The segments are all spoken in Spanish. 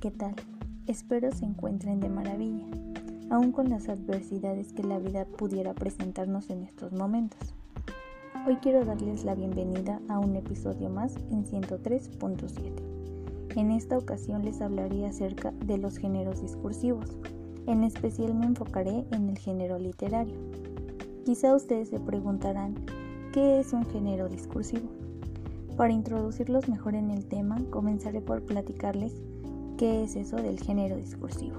¿qué tal? Espero se encuentren de maravilla, aun con las adversidades que la vida pudiera presentarnos en estos momentos. Hoy quiero darles la bienvenida a un episodio más en 103.7. En esta ocasión les hablaré acerca de los géneros discursivos. En especial me enfocaré en el género literario. Quizá ustedes se preguntarán, ¿qué es un género discursivo? Para introducirlos mejor en el tema, comenzaré por platicarles qué es eso del género discursivo.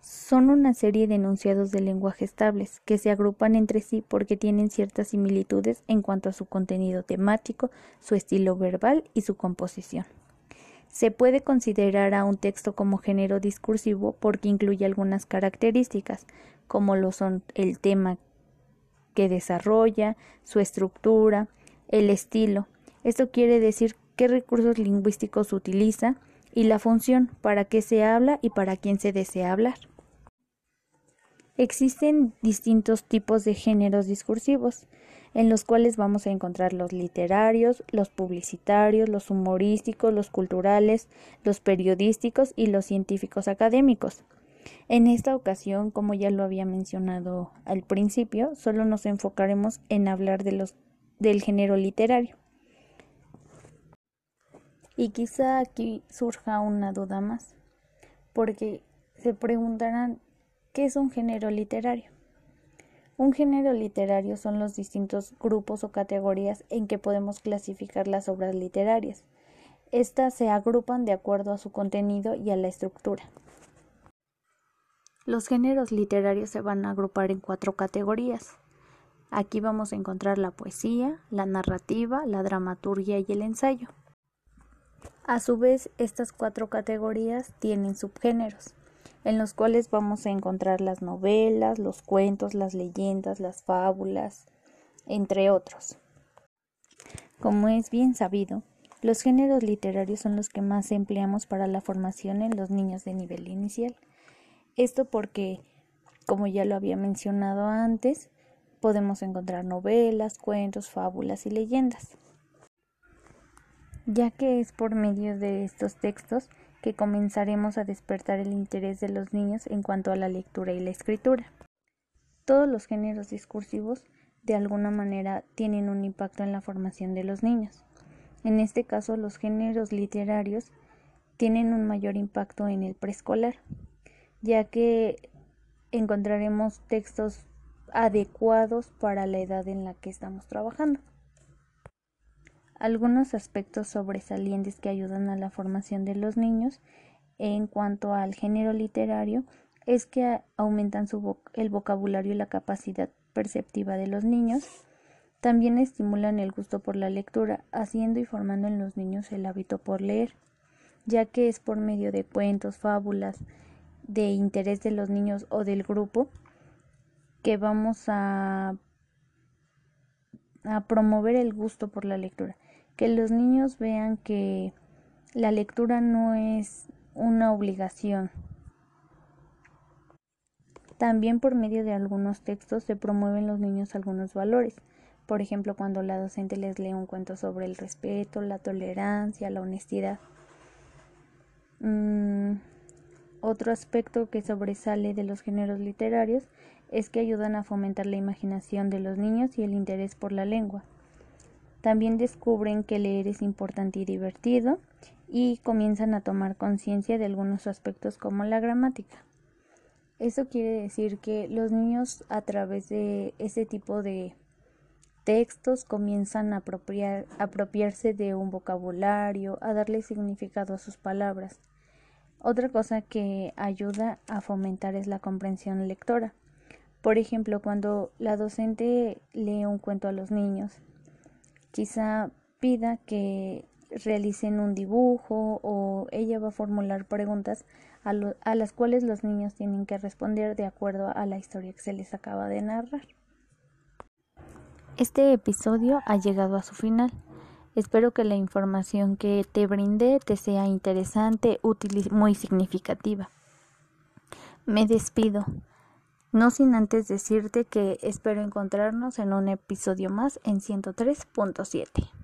Son una serie de enunciados de lenguaje estables que se agrupan entre sí porque tienen ciertas similitudes en cuanto a su contenido temático, su estilo verbal y su composición. Se puede considerar a un texto como género discursivo porque incluye algunas características, como lo son el tema que desarrolla, su estructura, el estilo. Esto quiere decir qué recursos lingüísticos utiliza y la función, para qué se habla y para quién se desea hablar. Existen distintos tipos de géneros discursivos, en los cuales vamos a encontrar los literarios, los publicitarios, los humorísticos, los culturales, los periodísticos y los científicos académicos. En esta ocasión, como ya lo había mencionado al principio, solo nos enfocaremos en hablar de los, del género literario. Y quizá aquí surja una duda más, porque se preguntarán ¿qué es un género literario? Un género literario son los distintos grupos o categorías en que podemos clasificar las obras literarias. Estas se agrupan de acuerdo a su contenido y a la estructura. Los géneros literarios se van a agrupar en cuatro categorías. Aquí vamos a encontrar la poesía, la narrativa, la dramaturgia y el ensayo. A su vez, estas cuatro categorías tienen subgéneros, en los cuales vamos a encontrar las novelas, los cuentos, las leyendas, las fábulas, entre otros. Como es bien sabido, los géneros literarios son los que más empleamos para la formación en los niños de nivel inicial. Esto porque, como ya lo había mencionado antes, podemos encontrar novelas, cuentos, fábulas y leyendas, ya que es por medio de estos textos que comenzaremos a despertar el interés de los niños en cuanto a la lectura y la escritura. Todos los géneros discursivos de alguna manera tienen un impacto en la formación de los niños. En este caso, los géneros literarios tienen un mayor impacto en el preescolar, ya que encontraremos textos adecuados para la edad en la que estamos trabajando. Algunos aspectos sobresalientes que ayudan a la formación de los niños en cuanto al género literario es que aumentan el vocabulario y la capacidad perceptiva de los niños. También estimulan el gusto por la lectura, haciendo y formando en los niños el hábito por leer, ya que es por medio de cuentos, fábulas, de interés de los niños o del grupo que vamos a promover el gusto por la lectura, que los niños vean que la lectura no es una obligación. También por medio de algunos textos se promueven los niños algunos valores. Por ejemplo, cuando la docente les lee un cuento sobre el respeto, la tolerancia, la honestidad. Mm, otro aspecto que sobresale de los géneros literarios es que ayudan a fomentar la imaginación de los niños y el interés por la lengua. También descubren que leer es importante y divertido y comienzan a tomar conciencia de algunos aspectos como la gramática. Eso quiere decir que los niños a través de ese tipo de textos comienzan a apropiarse de un vocabulario, a darle significado a sus palabras otra cosa que ayuda a fomentar es la comprensión lectora. Por ejemplo, cuando la docente lee un cuento a los niños, quizá pida que realicen un dibujo o ella va a formular preguntas a, las cuales los niños tienen que responder de acuerdo a la historia que se les acaba de narrar. Este episodio ha llegado a su final. Espero que la información que te brindé te sea interesante, útil y muy significativa. Me despido, no sin antes decirte que espero encontrarnos en un episodio más en 103.7.